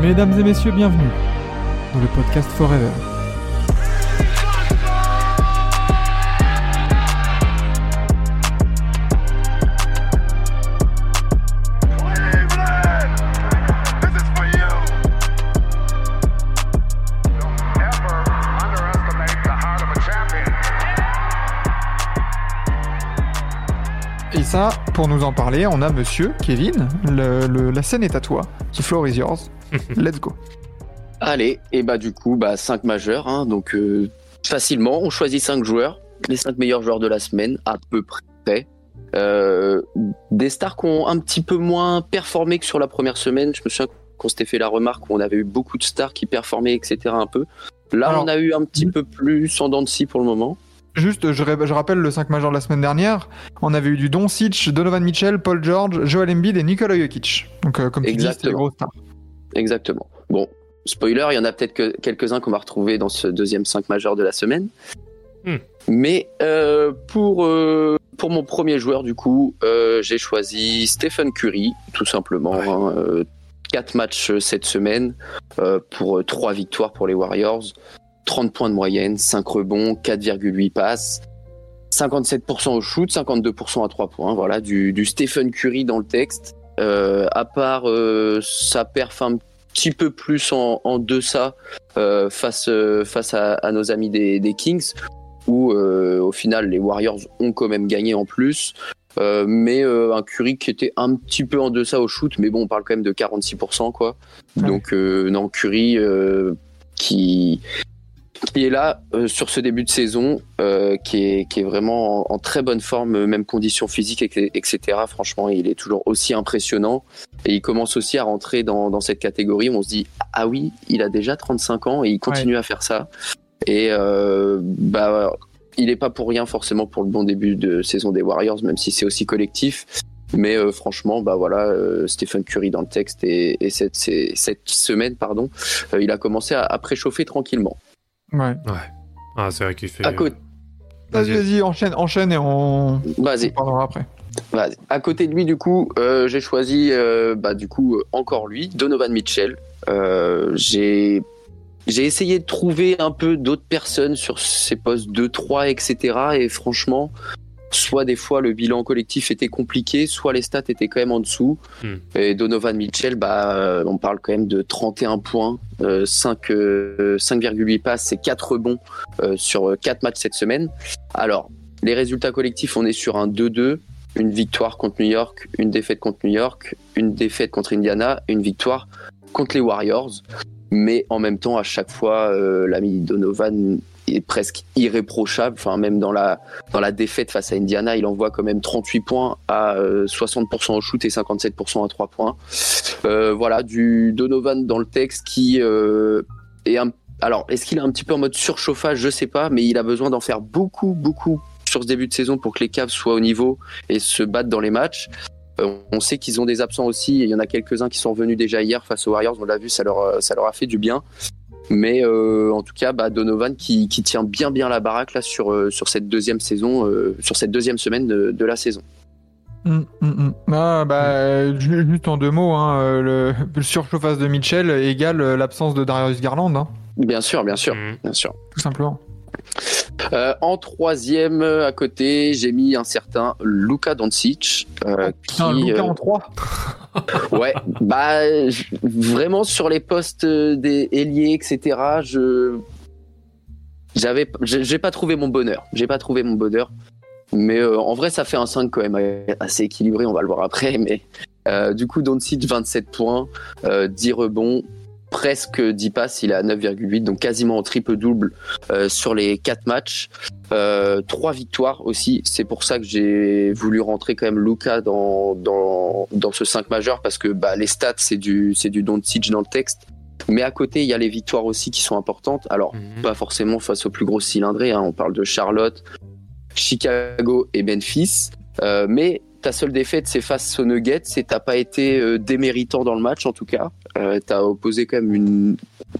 Mesdames et messieurs, bienvenue dans le podcast Forever. Et ça, pour nous en parler, on a monsieur Kevin. La scène est à toi. The floor is yours. Let's go. Allez, et bah du coup, bah 5 majeurs, hein, donc euh, facilement, on choisit 5 joueurs, les 5 meilleurs joueurs de la semaine, à peu près. Euh, des stars qui ont un petit peu moins performé que sur la première semaine. Je me souviens qu'on s'était fait la remarque où on avait eu beaucoup de stars qui performaient, etc. un peu. Là, Alors, on a eu un petit peu plus en dents de scie pour le moment. Juste, je, rappelle le 5 majeur de la semaine dernière. On avait eu du Doncic, Donovan Mitchell, Paul George, Joel Embiid et Nikola Jokic. Donc, euh, comme tu dis, c'était les Exactement. grosses stars. Exactement. Bon, spoiler, il y en a peut-être que quelques-uns qu'on va retrouver dans ce deuxième 5 majeur de la semaine. Hmm. Mais euh, pour, euh, pour mon premier joueur, du coup, euh, j'ai choisi Stephen Curry, tout simplement. Ouais. hein, euh, quatre matchs cette semaine pour euh, trois victoires pour les Warriors. 30 points de moyenne, 5 rebonds, 4,8 passes. 57% au shoot, 52% à 3 points. Voilà, du, du Stephen Curry dans le texte. Euh, à part euh, sa perf un petit peu plus en, en deçà euh, face, face à, à nos amis des, des Kings, où au final les Warriors ont quand même gagné en plus. Euh, mais euh, un Curry qui était un petit peu en deçà au shoot, mais bon, on parle quand même de 46%, quoi. Donc, euh, non, Curry qui, est là euh, sur ce début de saison, euh, qui, est, qui est vraiment en, en très bonne forme, euh, même conditions physiques, et- etc. Franchement, il est toujours aussi impressionnant. Et il commence aussi à rentrer dans, dans cette catégorie où on se dit Ah oui, il a déjà 35 ans et il continue à faire ça. Et euh, bah, il n'est pas pour rien forcément pour le bon début de saison des Warriors, même si c'est aussi collectif. Mais euh, franchement, bah voilà, euh, Stephen Curry dans le texte et, et cette, cette semaine, pardon, euh, il a commencé à, à préchauffer tranquillement. Ouais. Ah, c'est vrai qu'il fait. À côté, Vas-y, vas-y, enchaîne, enchaîne et on, on vas-y, parlera après. vas-y. À côté de lui, du coup, euh, j'ai choisi, euh, bah du coup, euh, encore lui, Donovan Mitchell. Euh, j'ai j'ai essayé de trouver un peu d'autres personnes sur ces postes 2, 3, etc. Et franchement, soit des fois le bilan collectif était compliqué, soit les stats étaient quand même en dessous. Hmm. Et Donovan Mitchell, bah, euh, on parle quand même de 31 points, euh, 5, euh, 5,8 passes et 4 rebonds euh, sur 4 matchs cette semaine. Alors, les résultats collectifs, on est sur un 2-2, une victoire contre New York, une défaite contre New York, une défaite contre Indiana, une victoire contre les Warriors. Mais en même temps, à chaque fois, euh, l'ami Donovan presque irréprochable. Enfin, même dans la, dans la défaite face à Indiana, il envoie quand même 38 points à euh, 60% au shoot et 57% à 3 points. Euh, voilà, du Donovan dans le texte qui euh, est un. Alors, est-ce qu'il est un petit peu en mode surchauffage? Je sais pas, mais il a besoin d'en faire beaucoup, beaucoup sur ce début de saison pour que les Cavs soient au niveau et se battent dans les matchs. Euh, on sait qu'ils ont des absents aussi. Il y en a quelques-uns qui sont venus déjà hier face aux Warriors. On l'a vu, ça leur, euh, ça leur a fait du bien. Mais euh, en tout cas, bah, Donovan qui, qui tient bien bien la baraque là sur, euh, sur cette deuxième saison, euh, sur cette deuxième semaine de, de la saison. Hum, hum, hum. Ah, bah, ju- juste en deux mots, hein, le, le surchauffage de Mitchell égale l'absence de Darius Garland, hein, Bien sûr, bien sûr, bien sûr. tout simplement. Euh, en troisième euh, à côté, j'ai mis un certain Luka Doncic. euh, Putain, qui, Luka euh, en 3 Ouais, bah vraiment sur les postes des ailiers, etc. Je j'avais j'ai pas trouvé mon bonheur. J'ai pas trouvé mon bonheur. Mais euh, en vrai, ça fait un 5 quand même assez équilibré. On va le voir après. Mais euh, du coup, Doncic 27 points, euh, 10 rebonds, presque 10 passes. Il est à 9,8, donc quasiment en triple double euh, sur les 4 matchs. Euh, trois victoires aussi. C'est pour ça que j'ai voulu rentrer quand même Luca dans, dans, dans ce 5 majeur parce que bah, les stats, c'est du, c'est du Doncic dans le texte. Mais à côté, il y a les victoires aussi qui sont importantes. Alors, Mhm. pas forcément face aux plus grosses cylindrées. hein. On parle de Charlotte, Chicago et Memphis. Euh, mais ta seule défaite, c'est face aux Nuggets et t'as pas été euh, déméritant dans le match en tout cas. Euh, t'as opposé quand même une,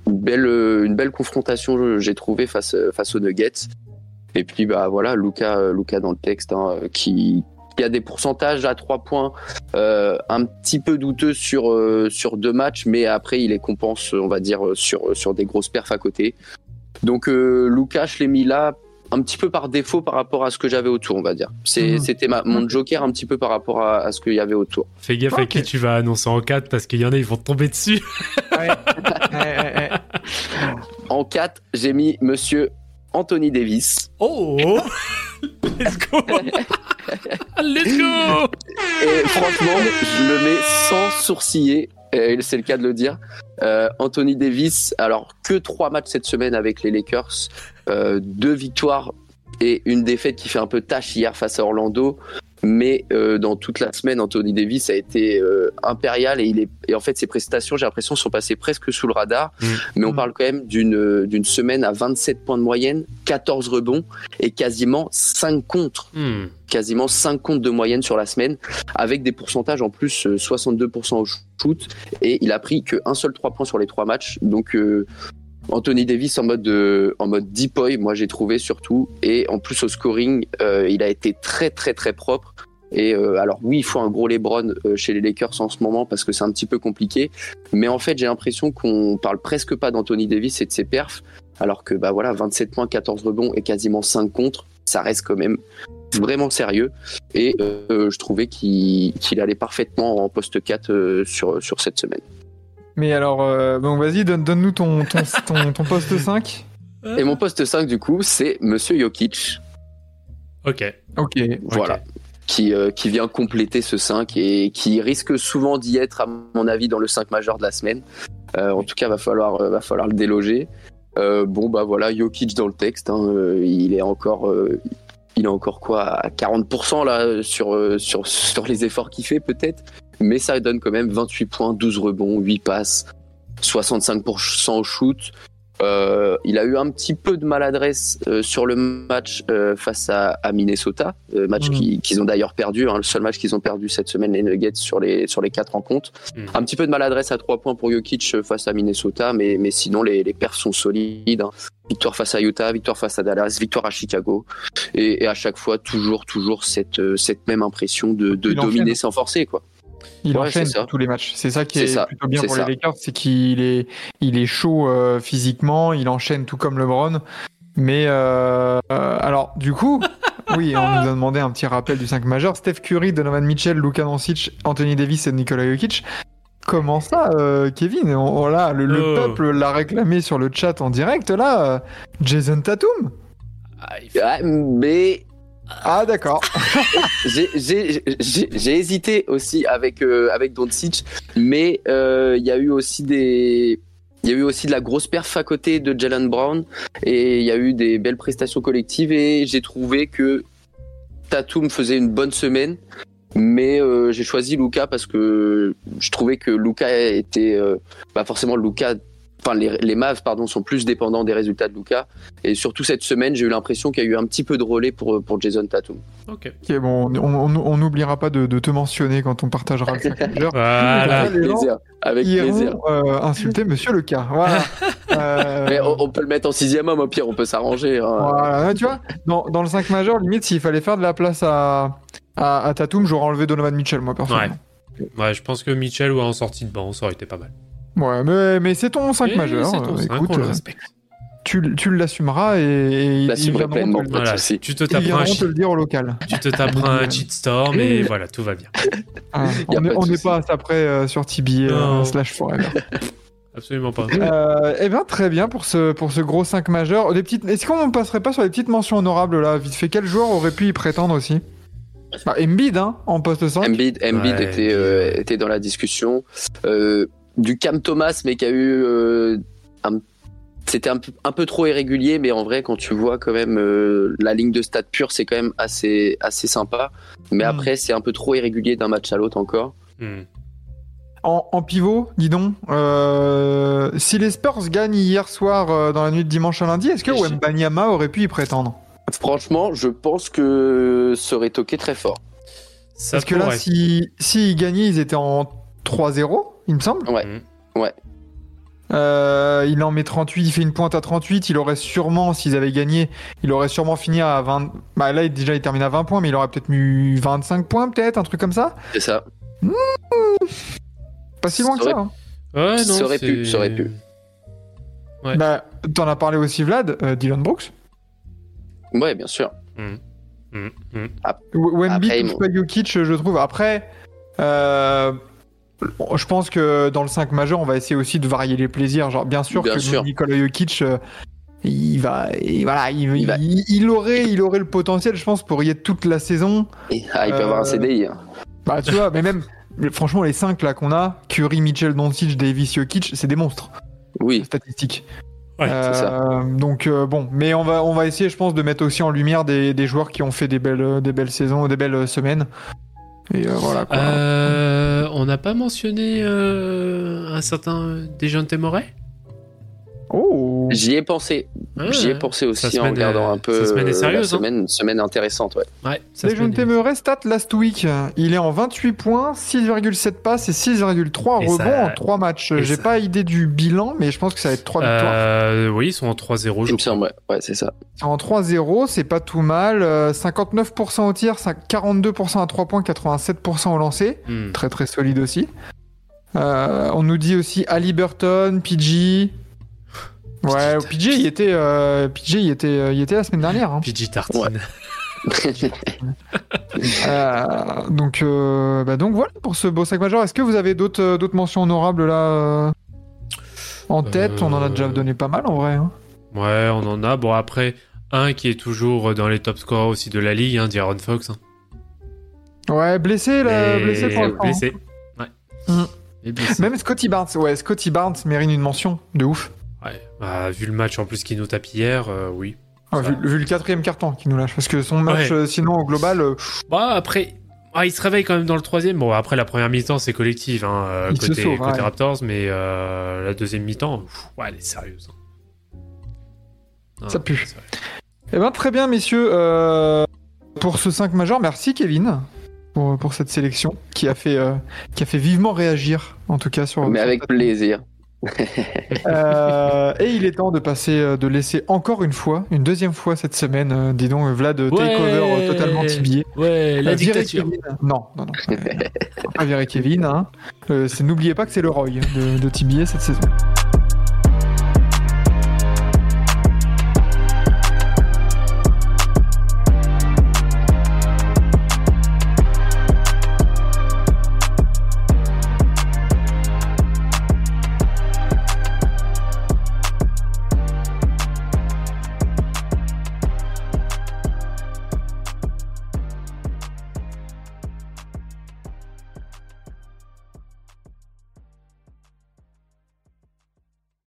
belle, euh, une belle confrontation, j'ai trouvé, face, euh, face aux Nuggets. Et puis bah voilà, Luca, Luca dans le texte, hein, qui, a des pourcentages à 3 points un petit peu douteux sur, euh, sur deux matchs, mais après il les compense, on va dire, sur, sur des grosses perfs à côté. Donc Lucas, je l'ai mis là un petit peu par défaut par rapport à ce que j'avais autour, on va dire. C'est- Mhm. C'était ma- mon joker un petit peu par rapport à, à ce qu'il y avait autour. Fais gaffe à qui tu vas annoncer en 4 parce qu'il y en a, ils vont te tomber dessus. Ouais. Ouais, ouais, ouais. En 4, j'ai mis monsieur Anthony Davis. Oh Let's go Let's go Et franchement, je le mets sans sourciller, et c'est le cas de le dire. Euh, Anthony Davis, alors que trois matchs cette semaine avec les Lakers, deux victoires et une défaite qui fait un peu tâche hier face à Orlando. Mais euh, dans toute la semaine, Anthony Davis a été euh, impérial et, il est, et en fait ses prestations, j'ai l'impression, sont passées presque sous le radar. Mm. Mais on Mm. parle quand même d'une d'une semaine à 27 points de moyenne, 14 rebonds et quasiment 5 contre Hmm. quasiment 5 comptes de moyenne sur la semaine, avec des pourcentages en plus euh, 62% au shoot, et il a pris qu'un seul 3 points sur les 3 matchs. Donc euh, Anthony Davis en mode, euh, en mode moi j'ai trouvé surtout, et en plus au scoring, euh, il a été très très très propre. Et euh, alors oui, il faut un gros LeBron chez les Lakers en ce moment parce que c'est un petit peu compliqué, mais en fait j'ai l'impression qu'on parle presque pas d'Anthony Davis et de ses perfs, alors que bah voilà, 27 points, 14 rebonds et quasiment 5 contre, ça reste quand même vraiment sérieux. Et je trouvais qu'il allait parfaitement en poste 4 euh, sur, sur cette semaine. Mais alors, euh, bon, vas-y, donne- donne-nous ton, ton, ton, ton poste 5. Et mon poste 5, du coup, c'est Monsieur Jokic. Ok. Ok. Voilà. Qui, euh, qui vient compléter ce 5 et qui risque souvent d'y être, à mon avis, dans le 5 majeur de la semaine. Euh, en tout cas, va falloir, euh, va falloir le déloger. Euh, bon, bah voilà, Jokic dans le texte. hein, euh, il est encore. euh, il est encore quoi à 40% là sur, euh, sur, sur les efforts qu'il fait peut-être mais ça donne quand même 28 points 12 rebonds 8 passes 65% au shoot Euh, il a eu un petit peu de maladresse euh, sur le match euh, face à, à Minnesota, euh, match qui- qu'ils ont d'ailleurs perdu, hein, le seul match qu'ils ont perdu cette semaine les Nuggets sur les sur les quatre rencontres. Mhm. Un petit peu de maladresse à trois points pour Jokic euh, face à Minnesota, mais mais sinon les les perfs sont solides. hein. Victoire face à Utah, victoire face à Dallas, victoire à Chicago, et, et à chaque fois toujours toujours cette euh, cette même impression de, de dominer sans forcer quoi. Il Ouais, enchaîne tous les matchs. C'est ça qui est, ça, plutôt bien pour ça. les Lakers, c'est qu'il est, il est chaud euh, physiquement, il enchaîne tout comme LeBron. Mais euh, euh, alors, du coup, oui, on nous a demandé un petit rappel du 5 majeur. Steph Curry, Donovan Mitchell, Luka Doncic, Anthony Davis et Nikola Jokic. Comment ça, euh, Kevin? On, on- là, le, le Oh. peuple l'a réclamé sur le chat en direct. Là, Jason Tatum. Ah, Ah, mais Ah d'accord. J'ai- hésité aussi avec euh, avec Doncic, mais euh, il y a eu aussi des il y a eu aussi de la grosse perf à côté de Jalen Brown et il y a eu des belles prestations collectives et j'ai trouvé que Tatum faisait une bonne semaine, mais euh, j'ai choisi Luca parce que je trouvais que Luca était euh, pas forcément Luca. Enfin, les, les Mavs, pardon, sont plus dépendants des résultats de Luca. Et surtout cette semaine, j'ai eu l'impression qu'il y a eu un petit peu de relais pour, pour Jason Tatum. Ok. Ok, bon, on- n'oubliera pas de, de te mentionner quand on partagera le 5 majeur. Voilà. Avec plaisir. Avec plaisir. euh, insulter Monsieur le cas. Voilà. Euh, Mais on, on peut le mettre en sixième homme, au pire, on peut s'arranger. hein. voilà. Ouais, Tu vois, dans, dans le 5 majeur, limite, s'il fallait faire de la place à, à, à Tatum, j'aurais enlevé Donovan Mitchell, moi, personnellement. Ouais, je pense que Mitchell ou en sortie de banc, ça aurait été pas mal. Ouais, mais, mais c'est ton 5 Et majeur. c'est ton euh, cinq, écoute, on le euh, respecte. tu, tu l'assumeras et, et L'assumerai viendront, pleinement. te, Pas Voilà, tu te taperas un, te le dire au local. tu te taperas un cheatstorm et voilà, tout va bien. Ah, on pas n'est pas à ça près euh, sur TBA euh, slash forever. Absolument pas. Euh, eh bien, très bien pour ce, pour ce gros 5 majeur. Des petites... Est-ce qu'on passerait pas sur les petites mentions honorables là Vite fait, quel joueur aurait pu y prétendre aussi? Bah, Embiid, hein, en poste 5. Embiid, Embiid Ouais, était, euh, était dans la discussion. Euh, du Cam Thomas, mais qui a eu. euh, un- C'était un, peu- un peu trop irrégulier, mais en vrai, quand tu vois quand même euh, la ligne de stats pure, c'est quand même assez, assez sympa. Mais Mm. après, c'est un peu trop irrégulier d'un match à l'autre encore. Hmm. En, en pivot, dis donc, euh, si les Spurs gagnent hier soir euh, dans la nuit de dimanche à lundi, est-ce que Wembanyama aurait pu y prétendre? Franchement, je pense que ça aurait toqué très fort. Ça Parce que là, pourrait. si, si ils gagnaient, ils étaient en 3-0, il me semble. Ouais. Hmm. Euh, il en met 38, il fait une pointe à 38. Il aurait sûrement, s'ils avaient gagné, il aurait sûrement fini à 20. Bah là, déjà, il termine à 20 points, mais il aurait peut-être mis 25 points, peut-être, un truc comme ça. C'est ça. Pas si loin que Ça ça. hein. Ouais, non, Ça aurait pu, ça aurait pu. Ouais. Bah, t'en as parlé aussi, Vlad, euh, Dylan Brooks. Ouais, bien sûr. W- Wemby pas Jokic, je trouve. Après, euh, je pense que dans le 5 majeur, on va essayer aussi de varier les plaisirs. Genre, bien sûr Bien que sûr. Nikola Jokic, euh, il va, il, voilà, il, Il va- il- il aurait, il aurait le potentiel, je pense, pour y être toute la saison. Ah, il peut Euh, avoir un CDI. hein. Bah, tu vois, mais même, franchement, les 5 là qu'on a, Curry, Mitchell, Doncic, Davis, Jokic, c'est des monstres Oui, statistiques. Ouais, c'est ça. Euh, donc euh, bon, mais on va on va essayer, je pense, de mettre aussi en lumière des, des joueurs qui ont fait des belles des belles saisons, des belles semaines. Et euh, voilà. Quoi. Euh, on n'a pas mentionné euh, un certain Murray Oh. J'y ai pensé. Ah, J'y ai pensé aussi en semaine regardant est- un peu. sa semaine est euh, sérieuse, la hein. semaine, semaine intéressante, ouais. Ouais, Murray stat last week, il est en 28 points, 6,7 passes et 6,3 Et rebonds ça- en 3 matchs. J'ai ça- pas idée du bilan, mais je pense que ça va être 3 victoires. Euh, oui, ils sont en 3-0, je Il me crois. semble, ouais. Ouais, c'est ça. En 3-0, c'est pas tout mal. Euh, 59% au tir, 5- 42% à 3 points, 87% au lancer. Hmm. Très très solide aussi. Euh, on nous dit aussi Ali Burton, PG. Ouais, Putain, PG, il était, euh, PG, il était, euh, il était la semaine dernière. hein. PG Tartine. Ouais. Euh, donc, euh, bah donc voilà pour ce beau sac majeur. Est-ce que vous avez d'autres, euh, d'autres mentions honorables là euh, en tête? On en a déjà Euh. donné pas mal en vrai. hein. Ouais, on en a. Bon, après, un qui est toujours dans les top scorers aussi de la ligue, hein, D'Aaron Fox. hein. Ouais, blessé là, Mais- blessé pour blessé. Ouais. Mm. Et blessé. Même Scotty Barnes, ouais, Scotty Barnes mérite une mention de ouf. Ouais. Bah, vu le match en plus qu'il nous tape hier, euh, oui. Ah, vu, vu le quatrième carton qui nous lâche, parce que son match, Ouais. euh, sinon au global, euh, Bah, après, ah, il se réveille quand même dans le troisième. Bon, après, la première mi-temps, c'est collectif, hein, côté, sauve, côté ouais. Raptors, mais euh, la deuxième mi-temps, ouais, elle est sérieuse. hein. Ah, Ça pue. Eh ben très bien messieurs, euh, pour ce 5 majeur, merci Kevin pour, pour cette sélection qui a fait euh, qui a fait vivement réagir en tout cas sur. Mais sur avec plaisir. Euh, et il est temps de passer, euh, de laisser encore une fois, une deuxième fois cette semaine, euh, dis donc Vlad takeover Ouais. euh, totalement tibier. Ouais, la Euh, dictature. Kevin. Non, non, non. euh, pas virer Kevin. Hein. N'oubliez pas que c'est le Roy de, de Tibier cette saison.